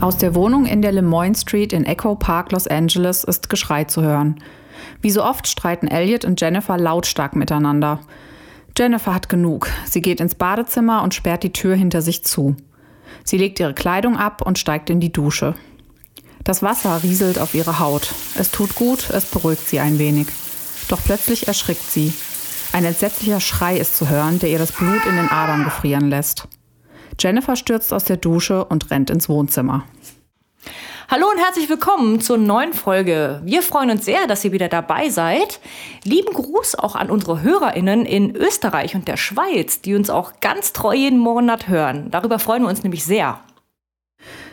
Aus der Wohnung in der Lemoyne Street in Echo Park, Los Angeles, ist Geschrei zu hören. Wie so oft streiten Elliot und Jennifer lautstark miteinander. Jennifer hat genug. Sie geht ins Badezimmer und sperrt die Tür hinter sich zu. Sie legt ihre Kleidung ab und steigt in die Dusche. Das Wasser rieselt auf ihre Haut. Es tut gut, es beruhigt sie ein wenig. Doch plötzlich erschrickt sie. Ein entsetzlicher Schrei ist zu hören, der ihr das Blut in den Adern gefrieren lässt. Jennifer stürzt aus der Dusche und rennt ins Wohnzimmer. Hallo und herzlich willkommen zur neuen Folge. Wir freuen uns sehr, dass ihr wieder dabei seid. Lieben Gruß auch an unsere HörerInnen in Österreich und der Schweiz, die uns auch ganz treu jeden Monat hören. Darüber freuen wir uns nämlich sehr.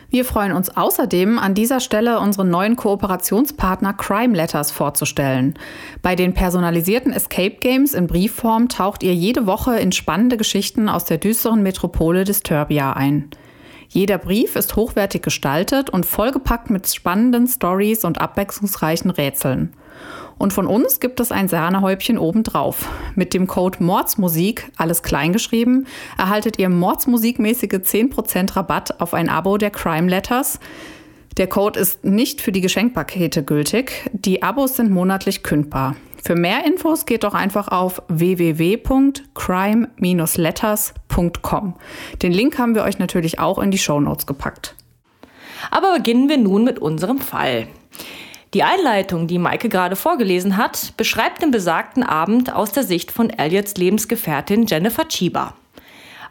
Wir freuen uns außerdem, an dieser Stelle unseren neuen Kooperationspartner Crime Letters vorzustellen. Bei den personalisierten Escape Games in Briefform taucht ihr jede Woche in spannende Geschichten aus der düsteren Metropole Disturbia ein. Jeder Brief ist hochwertig gestaltet und vollgepackt mit spannenden Stories und abwechslungsreichen Rätseln. Und von uns gibt es ein Sahnehäubchen obendrauf. Mit dem Code Mordsmusik, alles kleingeschrieben, erhaltet ihr mordsmusikmäßige 10% Rabatt auf ein Abo der Crime Letters. Der Code ist nicht für die Geschenkpakete gültig. Die Abos sind monatlich kündbar. Für mehr Infos geht doch einfach auf www.crime-letters.com. Den Link haben wir euch natürlich auch in die Show Notes gepackt. Aber beginnen wir nun mit unserem Fall. Die Einleitung, die Maike gerade vorgelesen hat, beschreibt den besagten Abend aus der Sicht von Elliots Lebensgefährtin Jennifer Chiba.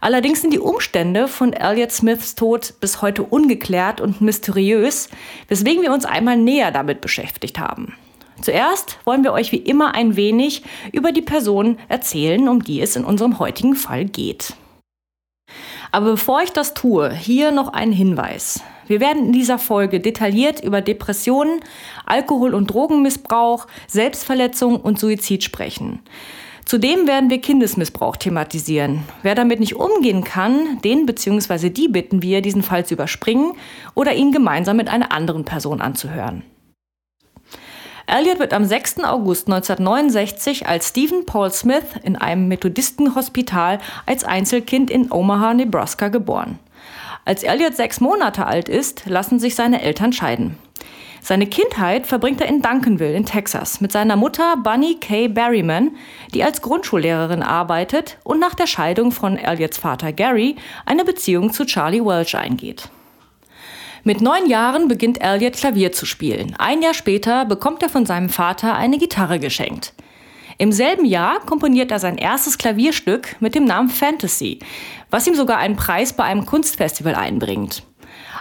Allerdings sind die Umstände von Elliot Smiths Tod bis heute ungeklärt und mysteriös, weswegen wir uns einmal näher damit beschäftigt haben. Zuerst wollen wir euch wie immer ein wenig über die Person erzählen, um die es in unserem heutigen Fall geht. Aber bevor ich das tue, hier noch ein Hinweis. Wir werden in dieser Folge detailliert über Depressionen, Alkohol- und Drogenmissbrauch, Selbstverletzung und Suizid sprechen. Zudem werden wir Kindesmissbrauch thematisieren. Wer damit nicht umgehen kann, den bzw. die bitten wir, diesen Fall zu überspringen oder ihn gemeinsam mit einer anderen Person anzuhören. Elliot wird am 6. August 1969 als Stephen Paul Smith in einem Methodistenhospital als Einzelkind in Omaha, Nebraska geboren. Als Elliot sechs Monate alt ist, lassen sich seine Eltern scheiden. Seine Kindheit verbringt er in Duncanville in Texas mit seiner Mutter Bunny Kay Berryman, die als Grundschullehrerin arbeitet und nach der Scheidung von Elliots Vater Gary eine Beziehung zu Charlie Welch eingeht. Mit neun Jahren beginnt Elliot Klavier zu spielen. Ein Jahr später bekommt er von seinem Vater eine Gitarre geschenkt. Im selben Jahr komponiert er sein erstes Klavierstück mit dem Namen Fantasy, was ihm sogar einen Preis bei einem Kunstfestival einbringt.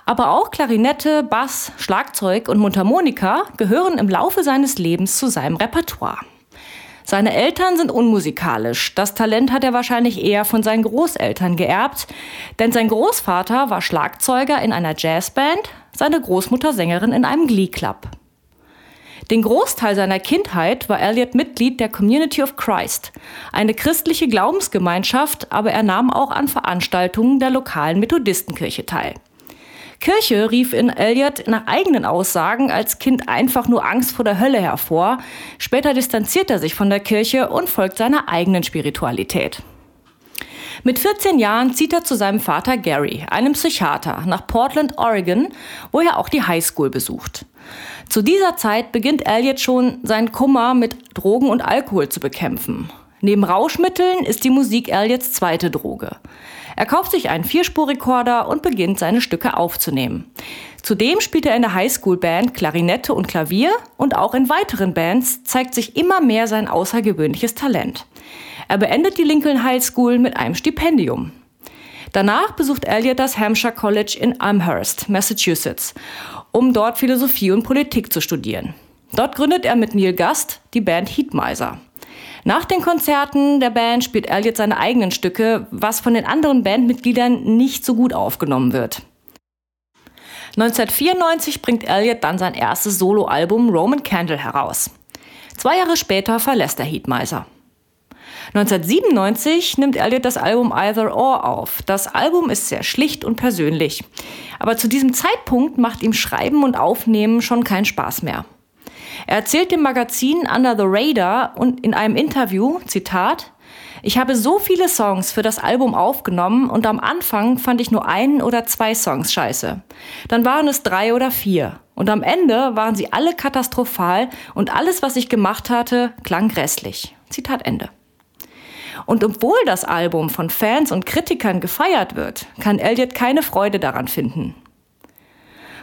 Aber auch Klarinette, Bass, Schlagzeug und Mundharmonika gehören im Laufe seines Lebens zu seinem Repertoire. Seine Eltern sind unmusikalisch. Das Talent hat er wahrscheinlich eher von seinen Großeltern geerbt, denn sein Großvater war Schlagzeuger in einer Jazzband, seine Großmutter Sängerin in einem Glee Club. Den Großteil seiner Kindheit war Elliot Mitglied der Community of Christ, eine christliche Glaubensgemeinschaft, aber er nahm auch an Veranstaltungen der lokalen Methodistenkirche teil. Kirche rief in Elliot nach eigenen Aussagen als Kind einfach nur Angst vor der Hölle hervor. Später distanziert er sich von der Kirche und folgt seiner eigenen Spiritualität. Mit 14 Jahren zieht er zu seinem Vater Gary, einem Psychiater, nach Portland, Oregon, wo er auch die Highschool besucht. Zu dieser Zeit beginnt Elliot schon seinen Kummer mit Drogen und Alkohol zu bekämpfen. Neben Rauschmitteln ist die Musik Elliots zweite Droge. Er kauft sich einen Vierspurrekorder und beginnt seine Stücke aufzunehmen. Zudem spielt er in der Highschool-Band Klarinette und Klavier und auch in weiteren Bands zeigt sich immer mehr sein außergewöhnliches Talent. Er beendet die Lincoln High School mit einem Stipendium. Danach besucht Elliot das Hampshire College in Amherst, Massachusetts, um dort Philosophie und Politik zu studieren. Dort gründet er mit Neil Gast die Band Heatmiser. Nach den Konzerten der Band spielt Elliot seine eigenen Stücke, was von den anderen Bandmitgliedern nicht so gut aufgenommen wird. 1994 bringt Elliot dann sein erstes Soloalbum Roman Candle heraus. Zwei Jahre später verlässt er Heatmiser. 1997 nimmt Elliot das Album Either Or auf. Das Album ist sehr schlicht und persönlich. Aber zu diesem Zeitpunkt macht ihm Schreiben und Aufnehmen schon keinen Spaß mehr. Er erzählt dem Magazin Under the Radar und in einem Interview, Zitat, Ich habe so viele Songs für das Album aufgenommen und am Anfang fand ich nur einen oder zwei Songs scheiße. Dann waren es drei oder vier. Und am Ende waren sie alle katastrophal und alles, was ich gemacht hatte, klang grässlich. Zitat Ende. Und obwohl das Album von Fans und Kritikern gefeiert wird, kann Elliot keine Freude daran finden.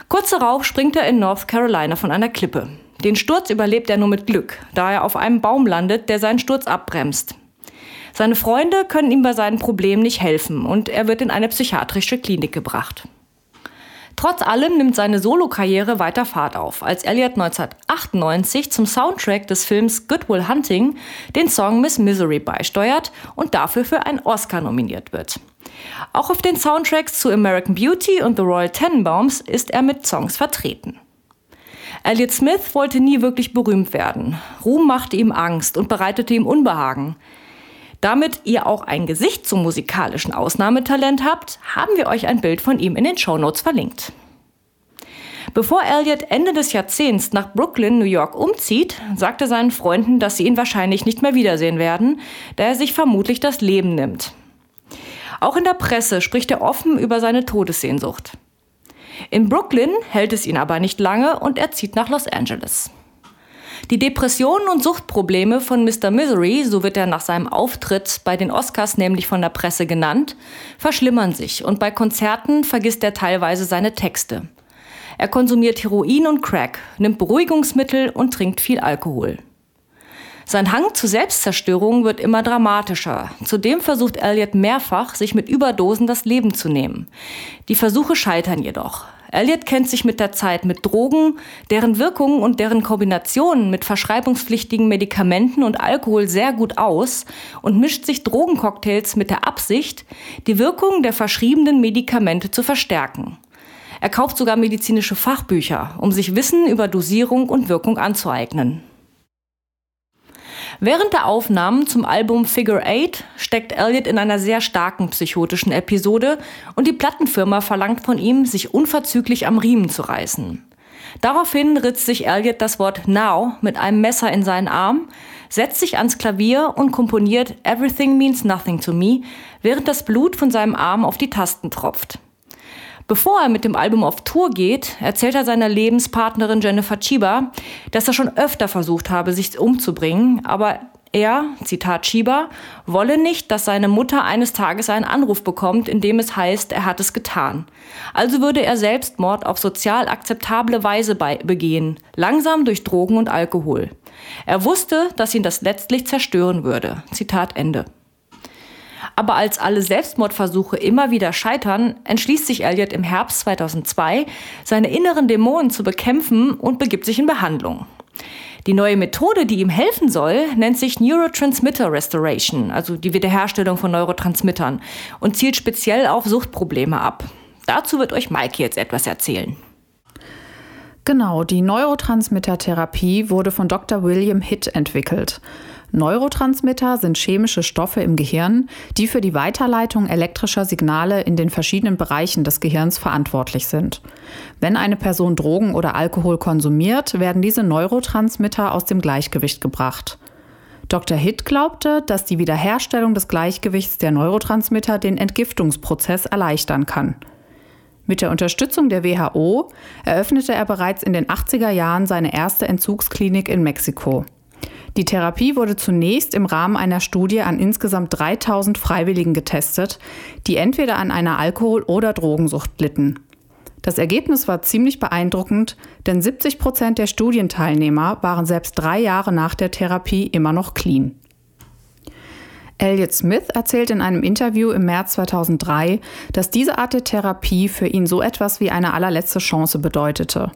Kurz darauf springt er in North Carolina von einer Klippe. Den Sturz überlebt er nur mit Glück, da er auf einem Baum landet, der seinen Sturz abbremst. Seine Freunde können ihm bei seinen Problemen nicht helfen und er wird in eine psychiatrische Klinik gebracht. Trotz allem nimmt seine Solokarriere weiter Fahrt auf, als Elliot 1998 zum Soundtrack des Films Good Will Hunting den Song Miss Misery beisteuert und dafür für einen Oscar nominiert wird. Auch auf den Soundtracks zu American Beauty und The Royal Tenenbaums ist er mit Songs vertreten. Elliot Smith wollte nie wirklich berühmt werden. Ruhm machte ihm Angst und bereitete ihm Unbehagen. Damit ihr auch ein Gesicht zum musikalischen Ausnahmetalent habt, haben wir euch ein Bild von ihm in den Shownotes verlinkt. Bevor Elliot Ende des Jahrzehnts nach Brooklyn, New York umzieht, sagt er seinen Freunden, dass sie ihn wahrscheinlich nicht mehr wiedersehen werden, da er sich vermutlich das Leben nimmt. Auch in der Presse spricht er offen über seine Todessehnsucht. In Brooklyn hält es ihn aber nicht lange und er zieht nach Los Angeles. Die Depressionen und Suchtprobleme von Mr. Misery, so wird er nach seinem Auftritt bei den Oscars nämlich von der Presse genannt, verschlimmern sich und bei Konzerten vergisst er teilweise seine Texte. Er konsumiert Heroin und Crack, nimmt Beruhigungsmittel und trinkt viel Alkohol. Sein Hang zur Selbstzerstörung wird immer dramatischer. Zudem versucht Elliot mehrfach, sich mit Überdosen das Leben zu nehmen. Die Versuche scheitern jedoch. Elliot kennt sich mit der Zeit mit Drogen, deren Wirkungen und deren Kombinationen mit verschreibungspflichtigen Medikamenten und Alkohol sehr gut aus und mischt sich Drogencocktails mit der Absicht, die Wirkung der verschriebenen Medikamente zu verstärken. Er kauft sogar medizinische Fachbücher, um sich Wissen über Dosierung und Wirkung anzueignen. Während der Aufnahmen zum Album Figure Eight steckt Elliot in einer sehr starken psychotischen Episode und die Plattenfirma verlangt von ihm, sich unverzüglich am Riemen zu reißen. Daraufhin ritzt sich Elliot das Wort Now mit einem Messer in seinen Arm, setzt sich ans Klavier und komponiert Everything Means Nothing to Me, während das Blut von seinem Arm auf die Tasten tropft. Bevor er mit dem Album auf Tour geht, erzählt er seiner Lebenspartnerin Jennifer Chiba, dass er schon öfter versucht habe, sich umzubringen, aber er, Zitat Chiba, wolle nicht, dass seine Mutter eines Tages einen Anruf bekommt, in dem es heißt, er hat es getan. Also würde er Selbstmord auf sozial akzeptable Weise begehen, langsam durch Drogen und Alkohol. Er wusste, dass ihn das letztlich zerstören würde. Zitat Ende. Aber als alle Selbstmordversuche immer wieder scheitern, entschließt sich Elliot im Herbst 2002, seine inneren Dämonen zu bekämpfen und begibt sich in Behandlung. Die neue Methode, die ihm helfen soll, nennt sich Neurotransmitter Restoration, also die Wiederherstellung von Neurotransmittern, und zielt speziell auf Suchtprobleme ab. Dazu wird euch Mike jetzt etwas erzählen. Genau, die Neurotransmittertherapie wurde von Dr. William Hitt entwickelt. Neurotransmitter sind chemische Stoffe im Gehirn, die für die Weiterleitung elektrischer Signale in den verschiedenen Bereichen des Gehirns verantwortlich sind. Wenn eine Person Drogen oder Alkohol konsumiert, werden diese Neurotransmitter aus dem Gleichgewicht gebracht. Dr. Hitt glaubte, dass die Wiederherstellung des Gleichgewichts der Neurotransmitter den Entgiftungsprozess erleichtern kann. Mit der Unterstützung der WHO eröffnete er bereits in den 80er Jahren seine erste Entzugsklinik in Mexiko. Die Therapie wurde zunächst im Rahmen einer Studie an insgesamt 3000 Freiwilligen getestet, die entweder an einer Alkohol- oder Drogensucht litten. Das Ergebnis war ziemlich beeindruckend, denn 70 Prozent der Studienteilnehmer waren selbst drei Jahre nach der Therapie immer noch clean. Elliot Smith erzählt in einem Interview im März 2003, dass diese Art der Therapie für ihn so etwas wie eine allerletzte Chance bedeutete.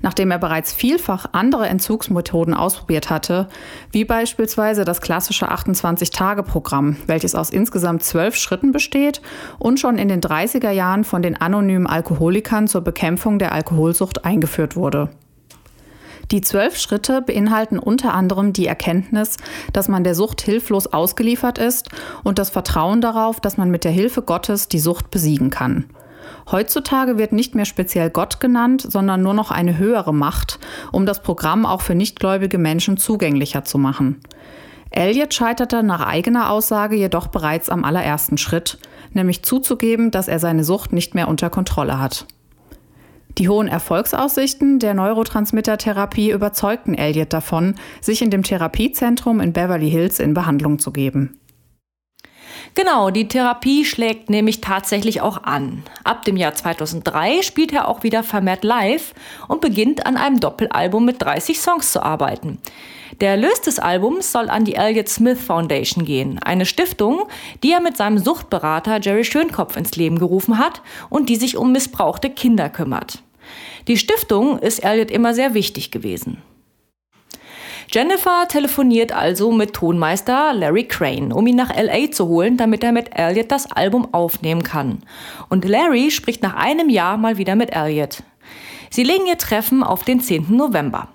Nachdem er bereits vielfach andere Entzugsmethoden ausprobiert hatte, wie beispielsweise das klassische 28-Tage-Programm, welches aus insgesamt zwölf Schritten besteht und schon in den 30er Jahren von den anonymen Alkoholikern zur Bekämpfung der Alkoholsucht eingeführt wurde. Die zwölf Schritte beinhalten unter anderem die Erkenntnis, dass man der Sucht hilflos ausgeliefert ist und das Vertrauen darauf, dass man mit der Hilfe Gottes die Sucht besiegen kann. Heutzutage wird nicht mehr speziell Gott genannt, sondern nur noch eine höhere Macht, um das Programm auch für nichtgläubige Menschen zugänglicher zu machen. Elliot scheiterte nach eigener Aussage jedoch bereits am allerersten Schritt, nämlich zuzugeben, dass er seine Sucht nicht mehr unter Kontrolle hat. Die hohen Erfolgsaussichten der Neurotransmittertherapie überzeugten Elliot davon, sich in dem Therapiezentrum in Beverly Hills in Behandlung zu geben. Genau, die Therapie schlägt nämlich tatsächlich auch an. Ab dem Jahr 2003 spielt er auch wieder vermehrt live und beginnt an einem Doppelalbum mit 30 Songs zu arbeiten. Der Erlös des Albums soll an die Elliott Smith Foundation gehen, eine Stiftung, die er mit seinem Suchtberater Jerry Schönkopf ins Leben gerufen hat und die sich um missbrauchte Kinder kümmert. Die Stiftung ist Elliott immer sehr wichtig gewesen. Jennifer telefoniert also mit Tonmeister Larry Crane, um ihn nach LA zu holen, damit er mit Elliot das Album aufnehmen kann. Und Larry spricht nach einem Jahr mal wieder mit Elliot. Sie legen ihr Treffen auf den 10. November.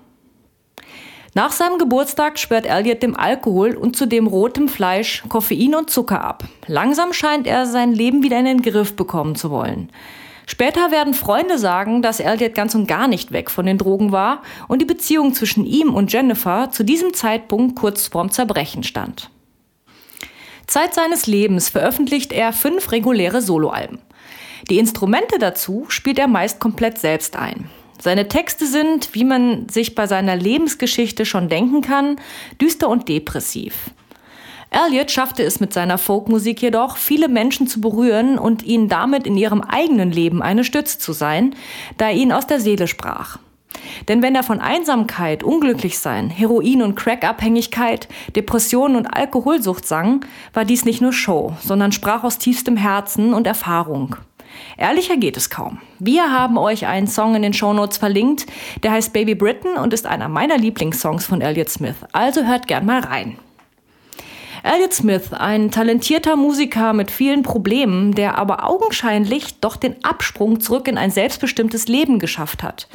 Nach seinem Geburtstag schwört Elliot dem Alkohol und zudem rotem Fleisch, Koffein und Zucker ab. Langsam scheint er sein Leben wieder in den Griff bekommen zu wollen. Später werden Freunde sagen, dass Elliot ganz und gar nicht weg von den Drogen war und die Beziehung zwischen ihm und Jennifer zu diesem Zeitpunkt kurz vorm Zerbrechen stand. Zeit seines Lebens veröffentlicht er fünf reguläre Soloalben. Die Instrumente dazu spielt er meist komplett selbst ein. Seine Texte sind, wie man sich bei seiner Lebensgeschichte schon denken kann, düster und depressiv. Elliot schaffte es mit seiner Folkmusik jedoch, viele Menschen zu berühren und ihnen damit in ihrem eigenen Leben eine Stütze zu sein, da er ihnen aus der Seele sprach. Denn wenn er von Einsamkeit, Unglücklichsein, Heroin- und Crackabhängigkeit, Depressionen und Alkoholsucht sang, war dies nicht nur Show, sondern sprach aus tiefstem Herzen und Erfahrung. Ehrlicher geht es kaum. Wir haben euch einen Song in den Shownotes verlinkt, der heißt Baby Britain und ist einer meiner Lieblingssongs von Elliot Smith. Also hört gern mal rein. Elliot Smith, ein talentierter Musiker mit vielen Problemen, der aber augenscheinlich doch den Absprung zurück in ein selbstbestimmtes Leben geschafft hat.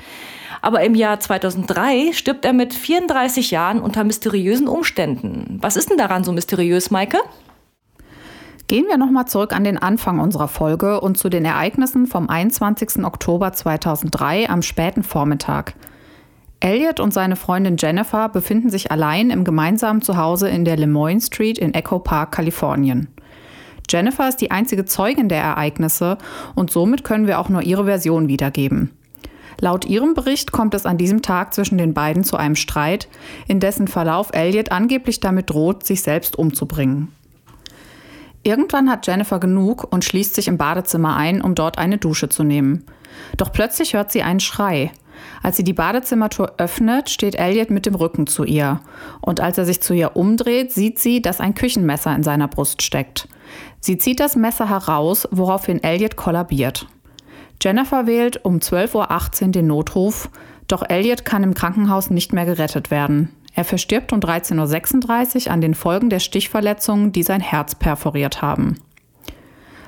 Aber im Jahr 2003 stirbt er mit 34 Jahren unter mysteriösen Umständen. Was ist denn daran so mysteriös, Maike? Gehen wir nochmal zurück an den Anfang unserer Folge und zu den Ereignissen vom 21. Oktober 2003 am späten Vormittag. Elliot und seine Freundin Jennifer befinden sich allein im gemeinsamen Zuhause in der Lemoyne Street in Echo Park, Kalifornien. Jennifer ist die einzige Zeugin der Ereignisse und somit können wir auch nur ihre Version wiedergeben. Laut ihrem Bericht kommt es an diesem Tag zwischen den beiden zu einem Streit, in dessen Verlauf Elliot angeblich damit droht, sich selbst umzubringen. Irgendwann hat Jennifer genug und schließt sich im Badezimmer ein, um dort eine Dusche zu nehmen. Doch plötzlich hört sie einen Schrei. Als sie die Badezimmertür öffnet, steht Elliot mit dem Rücken zu ihr. Und als er sich zu ihr umdreht, sieht sie, dass ein Küchenmesser in seiner Brust steckt. Sie zieht das Messer heraus, woraufhin Elliot kollabiert. Jennifer wählt um 12.18 Uhr den Notruf, doch Elliot kann im Krankenhaus nicht mehr gerettet werden. Er verstirbt um 13.36 Uhr an den Folgen der Stichverletzungen, die sein Herz perforiert haben.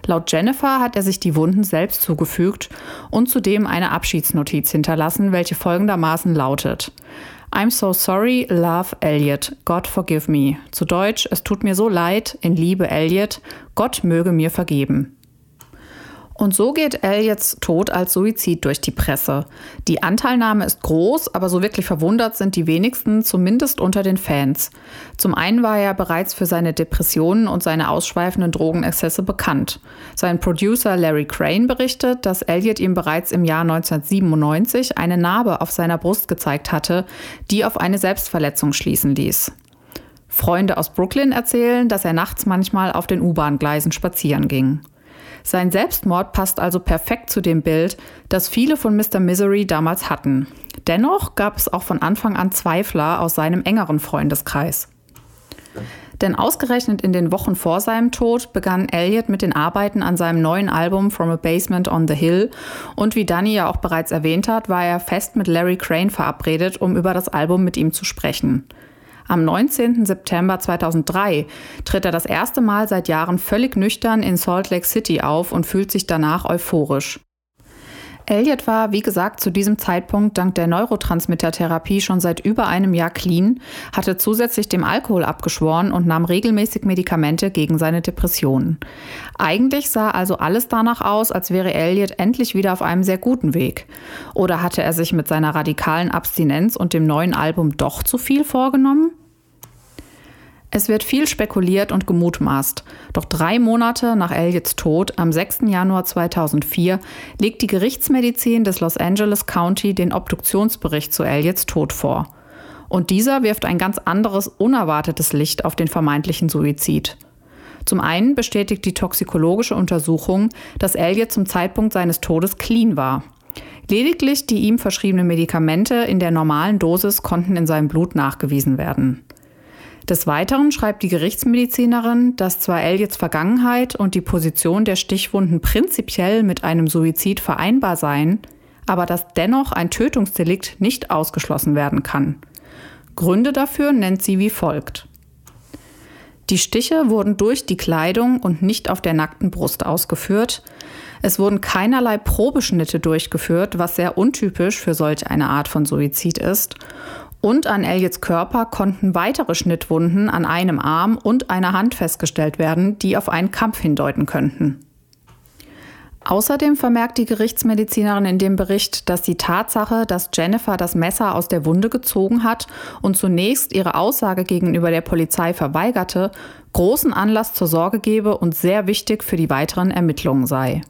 Laut Jennifer hat er sich die Wunden selbst zugefügt und zudem eine Abschiedsnotiz hinterlassen, welche folgendermaßen lautet. I'm so sorry, love Elliot. God forgive me. Zu Deutsch, es tut mir so leid, in Liebe Elliot. Gott möge mir vergeben. Und so geht Elliots Tod als Suizid durch die Presse. Die Anteilnahme ist groß, aber so wirklich verwundert sind die wenigsten, zumindest unter den Fans. Zum einen war er bereits für seine Depressionen und seine ausschweifenden Drogenexzesse bekannt. Sein Producer Larry Crane berichtet, dass Elliot ihm bereits im Jahr 1997 eine Narbe auf seiner Brust gezeigt hatte, die auf eine Selbstverletzung schließen ließ. Freunde aus Brooklyn erzählen, dass er nachts manchmal auf den U-Bahn-Gleisen spazieren ging. Sein Selbstmord passt also perfekt zu dem Bild, das viele von Mr. Misery damals hatten. Dennoch gab es auch von Anfang an Zweifler aus seinem engeren Freundeskreis. Denn ausgerechnet in den Wochen vor seinem Tod begann Elliot mit den Arbeiten an seinem neuen Album From a Basement on the Hill und wie Danny ja auch bereits erwähnt hat, war er fest mit Larry Crane verabredet, um über das Album mit ihm zu sprechen. Am 19. September 2003 tritt er das erste Mal seit Jahren völlig nüchtern in Salt Lake City auf und fühlt sich danach euphorisch. Elliot war, wie gesagt, zu diesem Zeitpunkt dank der Neurotransmittertherapie schon seit über einem Jahr clean, hatte zusätzlich dem Alkohol abgeschworen und nahm regelmäßig Medikamente gegen seine Depressionen. Eigentlich sah also alles danach aus, als wäre Elliot endlich wieder auf einem sehr guten Weg. Oder hatte er sich mit seiner radikalen Abstinenz und dem neuen Album doch zu viel vorgenommen? Es wird viel spekuliert und gemutmaßt. Doch drei Monate nach Elliots Tod, am 6. Januar 2004, legt die Gerichtsmedizin des Los Angeles County den Obduktionsbericht zu Elliots Tod vor. Und dieser wirft ein ganz anderes, unerwartetes Licht auf den vermeintlichen Suizid. Zum einen bestätigt die toxikologische Untersuchung, dass Elliot zum Zeitpunkt seines Todes clean war. Lediglich die ihm verschriebenen Medikamente in der normalen Dosis konnten in seinem Blut nachgewiesen werden. Des Weiteren schreibt die Gerichtsmedizinerin, dass zwar Elliots Vergangenheit und die Position der Stichwunden prinzipiell mit einem Suizid vereinbar seien, aber dass dennoch ein Tötungsdelikt nicht ausgeschlossen werden kann. Gründe dafür nennt sie wie folgt. Die Stiche wurden durch die Kleidung und nicht auf der nackten Brust ausgeführt. Es wurden keinerlei Probeschnitte durchgeführt, was sehr untypisch für solch eine Art von Suizid ist. Und an Elliots Körper konnten weitere Schnittwunden an einem Arm und einer Hand festgestellt werden, die auf einen Kampf hindeuten könnten. Außerdem vermerkt die Gerichtsmedizinerin in dem Bericht, dass die Tatsache, dass Jennifer das Messer aus der Wunde gezogen hat und zunächst ihre Aussage gegenüber der Polizei verweigerte, großen Anlass zur Sorge gebe und sehr wichtig für die weiteren Ermittlungen sei.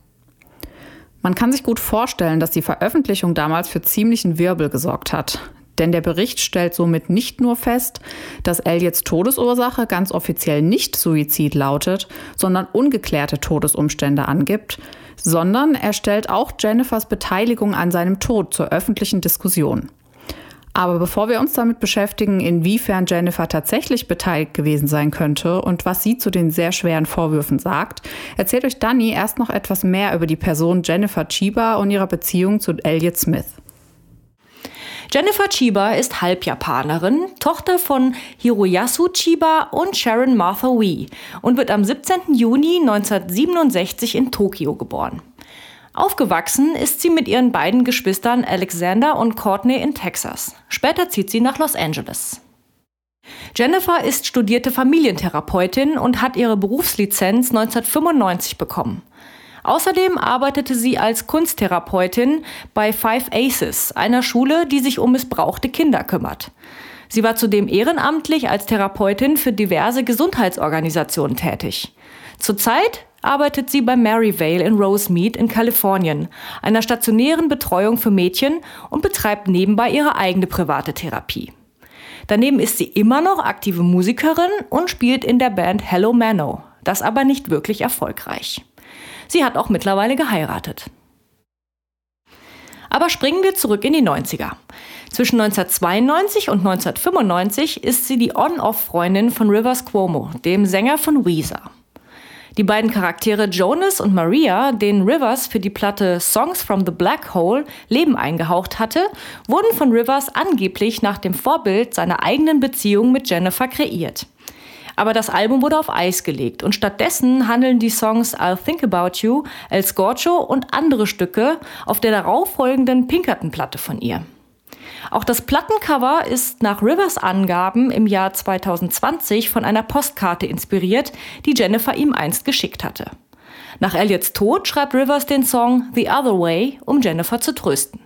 Man kann sich gut vorstellen, dass die Veröffentlichung damals für ziemlichen Wirbel gesorgt hat. Denn der Bericht stellt somit nicht nur fest, dass Elliots Todesursache ganz offiziell nicht Suizid lautet, sondern ungeklärte Todesumstände angibt, sondern er stellt auch Jennifers Beteiligung an seinem Tod zur öffentlichen Diskussion. Aber bevor wir uns damit beschäftigen, inwiefern Jennifer tatsächlich beteiligt gewesen sein könnte und was sie zu den sehr schweren Vorwürfen sagt, erzählt euch Danny erst noch etwas mehr über die Person Jennifer Chiba und ihrer Beziehung zu Elliot Smith. Jennifer Chiba ist Halbjapanerin, Tochter von Hiroyasu Chiba und Sharon Martha Wee und wird am 17. Juni 1967 in Tokio geboren. Aufgewachsen ist sie mit ihren beiden Geschwistern Alexander und Courtney in Texas. Später zieht sie nach Los Angeles. Jennifer ist studierte Familientherapeutin und hat ihre Berufslizenz 1995 bekommen. Außerdem arbeitete sie als Kunsttherapeutin bei Five Aces, einer Schule, die sich um missbrauchte Kinder kümmert. Sie war zudem ehrenamtlich als Therapeutin für diverse Gesundheitsorganisationen tätig. Zurzeit arbeitet sie bei Maryvale in Rosemead in Kalifornien, einer stationären Betreuung für Mädchen und betreibt nebenbei ihre eigene private Therapie. Daneben ist sie immer noch aktive Musikerin und spielt in der Band Hello Mano, das aber nicht wirklich erfolgreich. Sie hat auch mittlerweile geheiratet. Aber springen wir zurück in die 90er. Zwischen 1992 und 1995 ist sie die On-Off-Freundin von Rivers Cuomo, dem Sänger von Weezer. Die beiden Charaktere Jonas und Maria, denen Rivers für die Platte Songs from the Black Hole Leben eingehaucht hatte, wurden von Rivers angeblich nach dem Vorbild seiner eigenen Beziehung mit Jennifer kreiert. Aber das Album wurde auf Eis gelegt und stattdessen handeln die Songs I'll Think About You, El Scorcho und andere Stücke auf der darauffolgenden Pinkerton-Platte von ihr. Auch das Plattencover ist nach Rivers Angaben im Jahr 2020 von einer Postkarte inspiriert, die Jennifer ihm einst geschickt hatte. Nach Elliots Tod schreibt Rivers den Song The Other Way, um Jennifer zu trösten.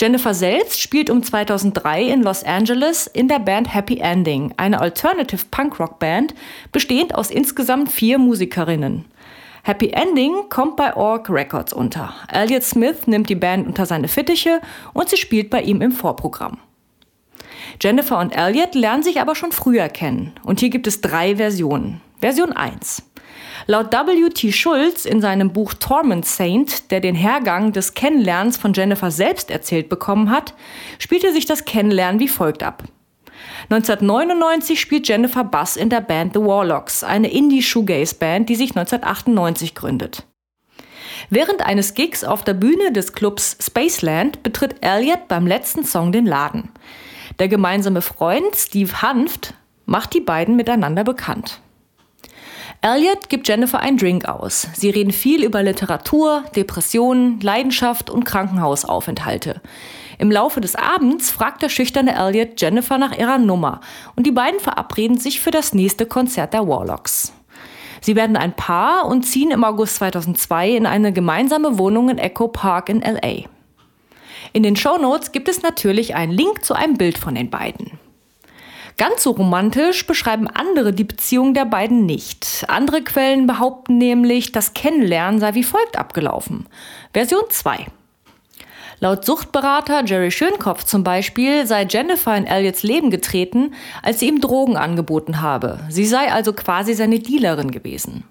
Jennifer selbst spielt um 2003 in Los Angeles in der Band Happy Ending, eine Alternative Punk-Rock Band, bestehend aus insgesamt vier Musikerinnen. Happy Ending kommt bei Org Records unter. Elliot Smith nimmt die Band unter seine Fittiche und sie spielt bei ihm im Vorprogramm. Jennifer und Elliot lernen sich aber schon früher kennen und hier gibt es drei Versionen. Version 1. Laut W.T. Schulz in seinem Buch Torment Saint, der den Hergang des Kennenlernens von Jennifer selbst erzählt bekommen hat, spielte sich das Kennenlernen wie folgt ab. 1999 spielt Jennifer Bass in der Band The Warlocks, eine Indie-Shoegaze-Band, die sich 1998 gründet. Während eines Gigs auf der Bühne des Clubs Spaceland betritt Elliot beim letzten Song den Laden. Der gemeinsame Freund Steve Hanft macht die beiden miteinander bekannt. Elliot gibt Jennifer einen Drink aus. Sie reden viel über Literatur, Depressionen, Leidenschaft und Krankenhausaufenthalte. Im Laufe des Abends fragt der schüchterne Elliot Jennifer nach ihrer Nummer und die beiden verabreden sich für das nächste Konzert der Warlocks. Sie werden ein Paar und ziehen im August 2002 in eine gemeinsame Wohnung in Echo Park in LA. In den Show Notes gibt es natürlich einen Link zu einem Bild von den beiden. Ganz so romantisch beschreiben andere die Beziehung der beiden nicht. Andere Quellen behaupten nämlich, das Kennenlernen sei wie folgt abgelaufen. Version 2. Laut Suchtberater Jerry Schönkopf zum Beispiel sei Jennifer in Elliots Leben getreten, als sie ihm Drogen angeboten habe. Sie sei also quasi seine Dealerin gewesen.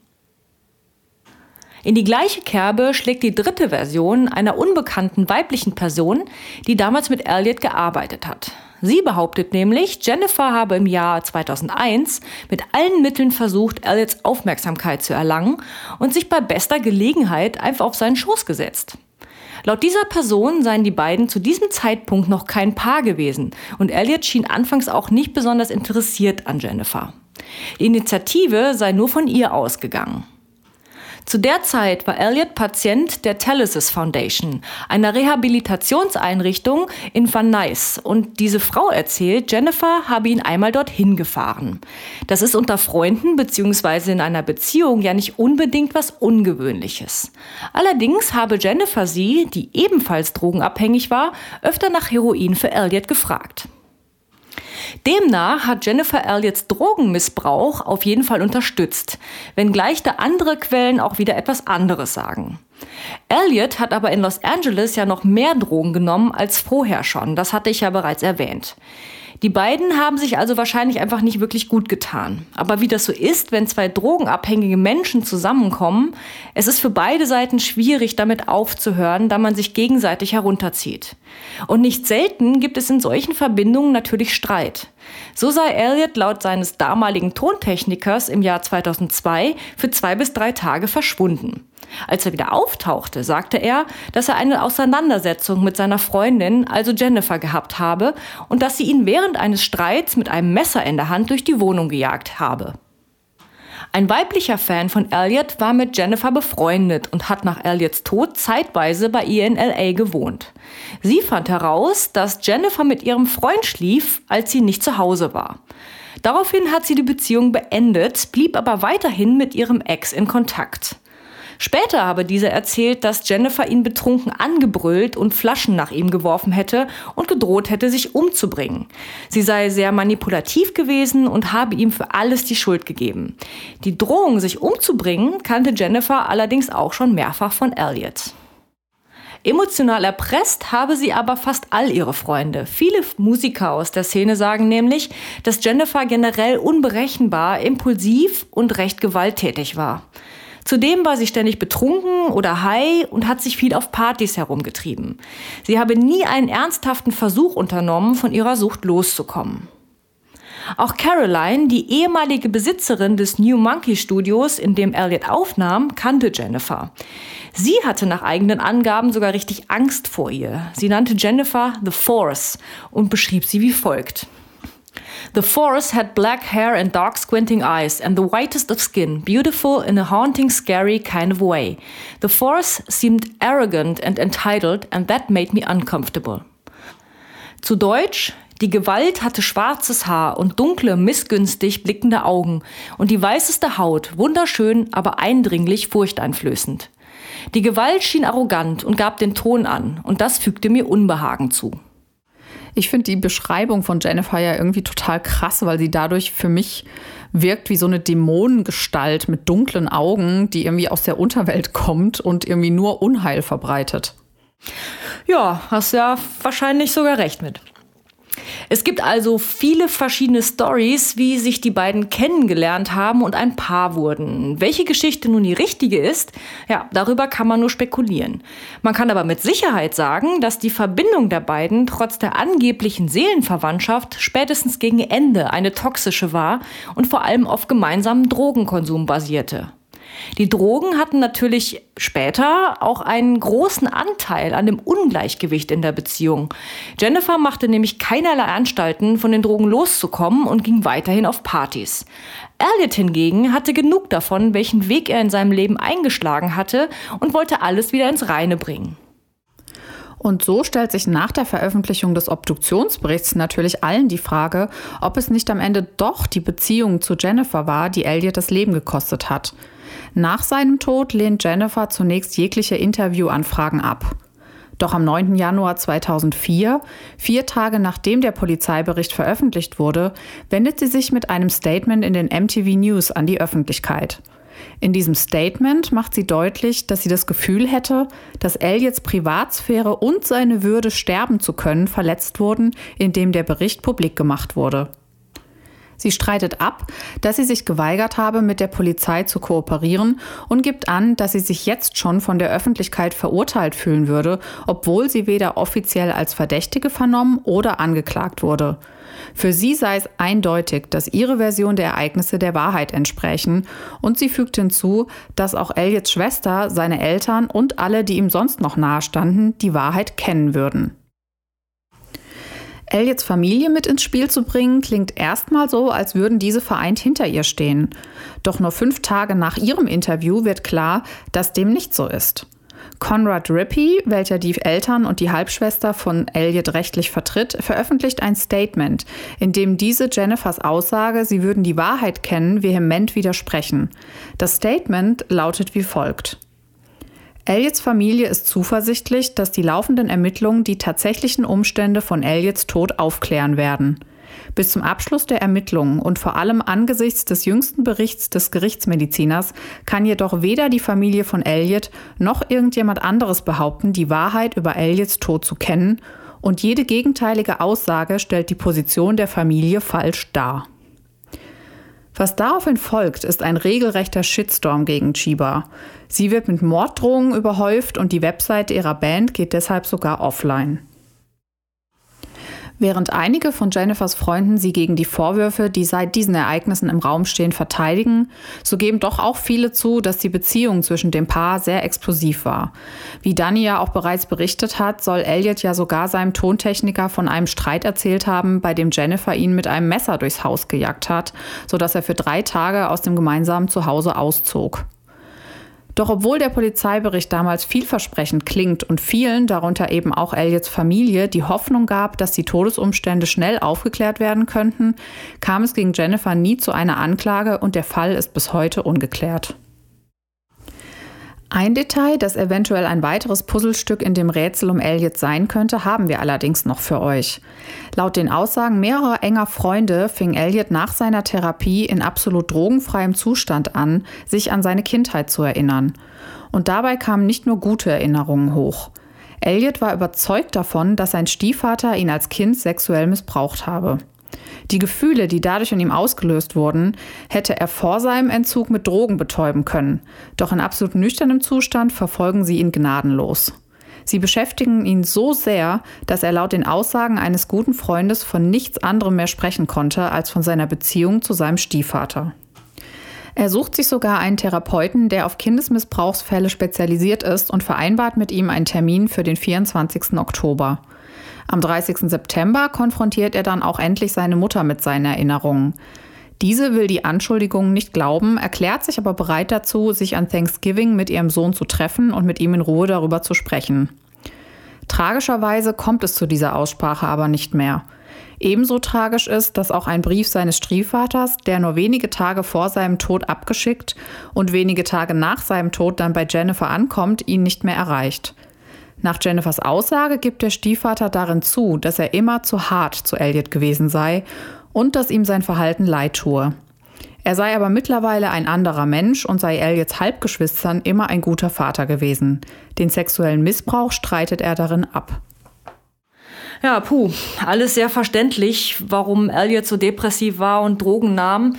In die gleiche Kerbe schlägt die dritte Version einer unbekannten weiblichen Person, die damals mit Elliot gearbeitet hat. Sie behauptet nämlich, Jennifer habe im Jahr 2001 mit allen Mitteln versucht, Elliots Aufmerksamkeit zu erlangen und sich bei bester Gelegenheit einfach auf seinen Schoß gesetzt. Laut dieser Person seien die beiden zu diesem Zeitpunkt noch kein Paar gewesen und Elliot schien anfangs auch nicht besonders interessiert an Jennifer. Die Initiative sei nur von ihr ausgegangen. Zu der Zeit war Elliot Patient der Telesis Foundation, einer Rehabilitationseinrichtung in Van Nuys. Und diese Frau erzählt, Jennifer habe ihn einmal dorthin gefahren. Das ist unter Freunden bzw. in einer Beziehung ja nicht unbedingt was Ungewöhnliches. Allerdings habe Jennifer sie, die ebenfalls drogenabhängig war, öfter nach Heroin für Elliot gefragt. Demnach hat Jennifer Elliots Drogenmissbrauch auf jeden Fall unterstützt, wenngleich da andere Quellen auch wieder etwas anderes sagen. Elliot hat aber in Los Angeles ja noch mehr Drogen genommen als vorher schon, das hatte ich ja bereits erwähnt. Die beiden haben sich also wahrscheinlich einfach nicht wirklich gut getan. Aber wie das so ist, wenn zwei drogenabhängige Menschen zusammenkommen, es ist für beide Seiten schwierig, damit aufzuhören, da man sich gegenseitig herunterzieht. Und nicht selten gibt es in solchen Verbindungen natürlich Streit. So sei Elliot laut seines damaligen Tontechnikers im Jahr 2002 für zwei bis drei Tage verschwunden. Als er wieder auftauchte, sagte er, dass er eine Auseinandersetzung mit seiner Freundin, also Jennifer, gehabt habe und dass sie ihn während eines Streits mit einem Messer in der Hand durch die Wohnung gejagt habe. Ein weiblicher Fan von Elliot war mit Jennifer befreundet und hat nach Elliots Tod zeitweise bei ihr in LA gewohnt. Sie fand heraus, dass Jennifer mit ihrem Freund schlief, als sie nicht zu Hause war. Daraufhin hat sie die Beziehung beendet, blieb aber weiterhin mit ihrem Ex in Kontakt. Später habe dieser erzählt, dass Jennifer ihn betrunken angebrüllt und Flaschen nach ihm geworfen hätte und gedroht hätte, sich umzubringen. Sie sei sehr manipulativ gewesen und habe ihm für alles die Schuld gegeben. Die Drohung, sich umzubringen, kannte Jennifer allerdings auch schon mehrfach von Elliot. Emotional erpresst habe sie aber fast all ihre Freunde. Viele Musiker aus der Szene sagen nämlich, dass Jennifer generell unberechenbar, impulsiv und recht gewalttätig war. Zudem war sie ständig betrunken oder high und hat sich viel auf Partys herumgetrieben. Sie habe nie einen ernsthaften Versuch unternommen, von ihrer Sucht loszukommen. Auch Caroline, die ehemalige Besitzerin des New Monkey Studios, in dem Elliot aufnahm, kannte Jennifer. Sie hatte nach eigenen Angaben sogar richtig Angst vor ihr. Sie nannte Jennifer The Force und beschrieb sie wie folgt. The Force had black hair and dark squinting eyes and the whitest of skin, beautiful in a haunting, scary kind of way. The Force seemed arrogant and entitled and that made me uncomfortable. Zu Deutsch, die Gewalt hatte schwarzes Haar und dunkle, missgünstig blickende Augen und die weißeste Haut, wunderschön, aber eindringlich furchteinflößend. Die Gewalt schien arrogant und gab den Ton an, und das fügte mir Unbehagen zu. Ich finde die Beschreibung von Jennifer ja irgendwie total krass, weil sie dadurch für mich wirkt wie so eine Dämonengestalt mit dunklen Augen, die irgendwie aus der Unterwelt kommt und irgendwie nur Unheil verbreitet. Ja, hast ja wahrscheinlich sogar recht mit. Es gibt also viele verschiedene Stories, wie sich die beiden kennengelernt haben und ein Paar wurden. Welche Geschichte nun die richtige ist, ja, darüber kann man nur spekulieren. Man kann aber mit Sicherheit sagen, dass die Verbindung der beiden trotz der angeblichen Seelenverwandtschaft spätestens gegen Ende eine toxische war und vor allem auf gemeinsamen Drogenkonsum basierte. Die Drogen hatten natürlich später auch einen großen Anteil an dem Ungleichgewicht in der Beziehung. Jennifer machte nämlich keinerlei Anstalten, von den Drogen loszukommen und ging weiterhin auf Partys. Elliot hingegen hatte genug davon, welchen Weg er in seinem Leben eingeschlagen hatte und wollte alles wieder ins Reine bringen. Und so stellt sich nach der Veröffentlichung des Obduktionsberichts natürlich allen die Frage, ob es nicht am Ende doch die Beziehung zu Jennifer war, die Elliot das Leben gekostet hat. Nach seinem Tod lehnt Jennifer zunächst jegliche Interviewanfragen ab. Doch am 9. Januar 2004, vier Tage nachdem der Polizeibericht veröffentlicht wurde, wendet sie sich mit einem Statement in den MTV News an die Öffentlichkeit. In diesem Statement macht sie deutlich, dass sie das Gefühl hätte, dass Elliots Privatsphäre und seine Würde sterben zu können verletzt wurden, indem der Bericht publik gemacht wurde. Sie streitet ab, dass sie sich geweigert habe, mit der Polizei zu kooperieren und gibt an, dass sie sich jetzt schon von der Öffentlichkeit verurteilt fühlen würde, obwohl sie weder offiziell als Verdächtige vernommen oder angeklagt wurde. Für sie sei es eindeutig, dass ihre Version der Ereignisse der Wahrheit entsprechen und sie fügt hinzu, dass auch Elliots Schwester, seine Eltern und alle, die ihm sonst noch nahestanden, die Wahrheit kennen würden. Elliots Familie mit ins Spiel zu bringen, klingt erstmal so, als würden diese vereint hinter ihr stehen. Doch nur fünf Tage nach ihrem Interview wird klar, dass dem nicht so ist. Conrad Rippey, welcher die Eltern und die Halbschwester von Elliot rechtlich vertritt, veröffentlicht ein Statement, in dem diese Jennifers Aussage, sie würden die Wahrheit kennen, vehement widersprechen. Das Statement lautet wie folgt. Elliots Familie ist zuversichtlich, dass die laufenden Ermittlungen die tatsächlichen Umstände von Elliots Tod aufklären werden. Bis zum Abschluss der Ermittlungen und vor allem angesichts des jüngsten Berichts des Gerichtsmediziners kann jedoch weder die Familie von Elliot noch irgendjemand anderes behaupten, die Wahrheit über Elliots Tod zu kennen, und jede gegenteilige Aussage stellt die Position der Familie falsch dar. Was daraufhin folgt, ist ein regelrechter Shitstorm gegen Chiba. Sie wird mit Morddrohungen überhäuft und die Webseite ihrer Band geht deshalb sogar offline. Während einige von Jennifers Freunden sie gegen die Vorwürfe, die seit diesen Ereignissen im Raum stehen, verteidigen, so geben doch auch viele zu, dass die Beziehung zwischen dem Paar sehr explosiv war. Wie Danny ja auch bereits berichtet hat, soll Elliot ja sogar seinem Tontechniker von einem Streit erzählt haben, bei dem Jennifer ihn mit einem Messer durchs Haus gejagt hat, sodass er für drei Tage aus dem gemeinsamen Zuhause auszog. Doch obwohl der Polizeibericht damals vielversprechend klingt und vielen, darunter eben auch Elliots Familie, die Hoffnung gab, dass die Todesumstände schnell aufgeklärt werden könnten, kam es gegen Jennifer nie zu einer Anklage und der Fall ist bis heute ungeklärt. Ein Detail, das eventuell ein weiteres Puzzlestück in dem Rätsel um Elliot sein könnte, haben wir allerdings noch für euch. Laut den Aussagen mehrerer enger Freunde fing Elliot nach seiner Therapie in absolut drogenfreiem Zustand an, sich an seine Kindheit zu erinnern. Und dabei kamen nicht nur gute Erinnerungen hoch. Elliot war überzeugt davon, dass sein Stiefvater ihn als Kind sexuell missbraucht habe. Die Gefühle, die dadurch in ihm ausgelöst wurden, hätte er vor seinem Entzug mit Drogen betäuben können. Doch in absolut nüchternem Zustand verfolgen sie ihn gnadenlos. Sie beschäftigen ihn so sehr, dass er laut den Aussagen eines guten Freundes von nichts anderem mehr sprechen konnte als von seiner Beziehung zu seinem Stiefvater. Er sucht sich sogar einen Therapeuten, der auf Kindesmissbrauchsfälle spezialisiert ist und vereinbart mit ihm einen Termin für den 24. Oktober. Am 30. September konfrontiert er dann auch endlich seine Mutter mit seinen Erinnerungen. Diese will die Anschuldigungen nicht glauben, erklärt sich aber bereit dazu, sich an Thanksgiving mit ihrem Sohn zu treffen und mit ihm in Ruhe darüber zu sprechen. Tragischerweise kommt es zu dieser Aussprache aber nicht mehr. Ebenso tragisch ist, dass auch ein Brief seines Stiefvaters, der nur wenige Tage vor seinem Tod abgeschickt und wenige Tage nach seinem Tod dann bei Jennifer ankommt, ihn nicht mehr erreicht. Nach Jennifers Aussage gibt der Stiefvater darin zu, dass er immer zu hart zu Elliot gewesen sei und dass ihm sein Verhalten leid tue. Er sei aber mittlerweile ein anderer Mensch und sei Elliots Halbgeschwistern immer ein guter Vater gewesen. Den sexuellen Missbrauch streitet er darin ab. Ja, puh, alles sehr verständlich, warum Elliot so depressiv war und Drogen nahm.